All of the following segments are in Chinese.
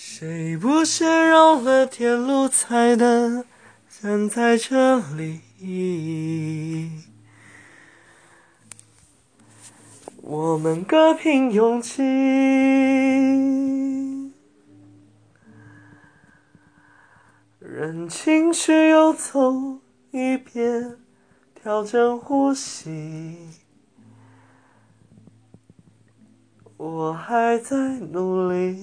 谁不是绕了天路才能站在这里？我们各凭勇气，任情绪游走一遍，调整呼吸。我还在努力，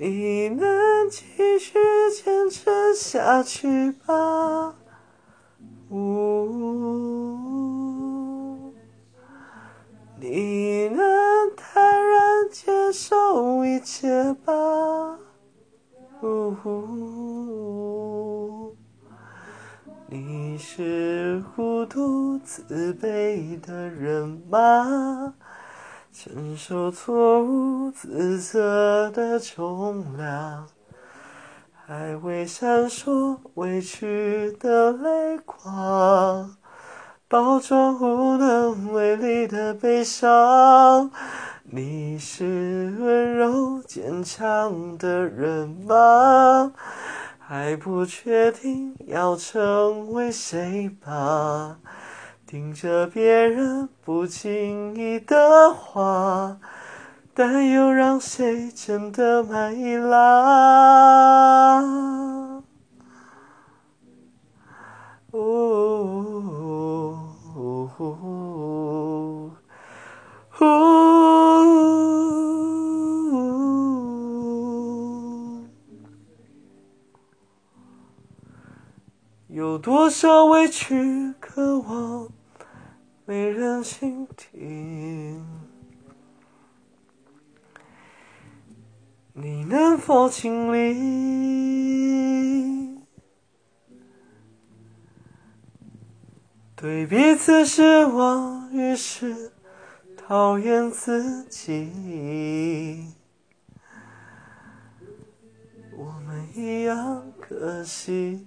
你能继续坚持下去吧？呜，你能坦然接受一切吧？呜，你是孤独自卑的人吗？承受错误自责的重量，还未闪烁委屈的泪光，包装无能为力的悲伤。你是温柔坚强的人吗？还不确定要成为谁吧？听着别人不经意的话，但又让谁真的满意啦？呜呜呜呜，有多少委屈渴望没人倾听？你能否尽力对彼此失望，于是讨厌自己？我们一样可惜。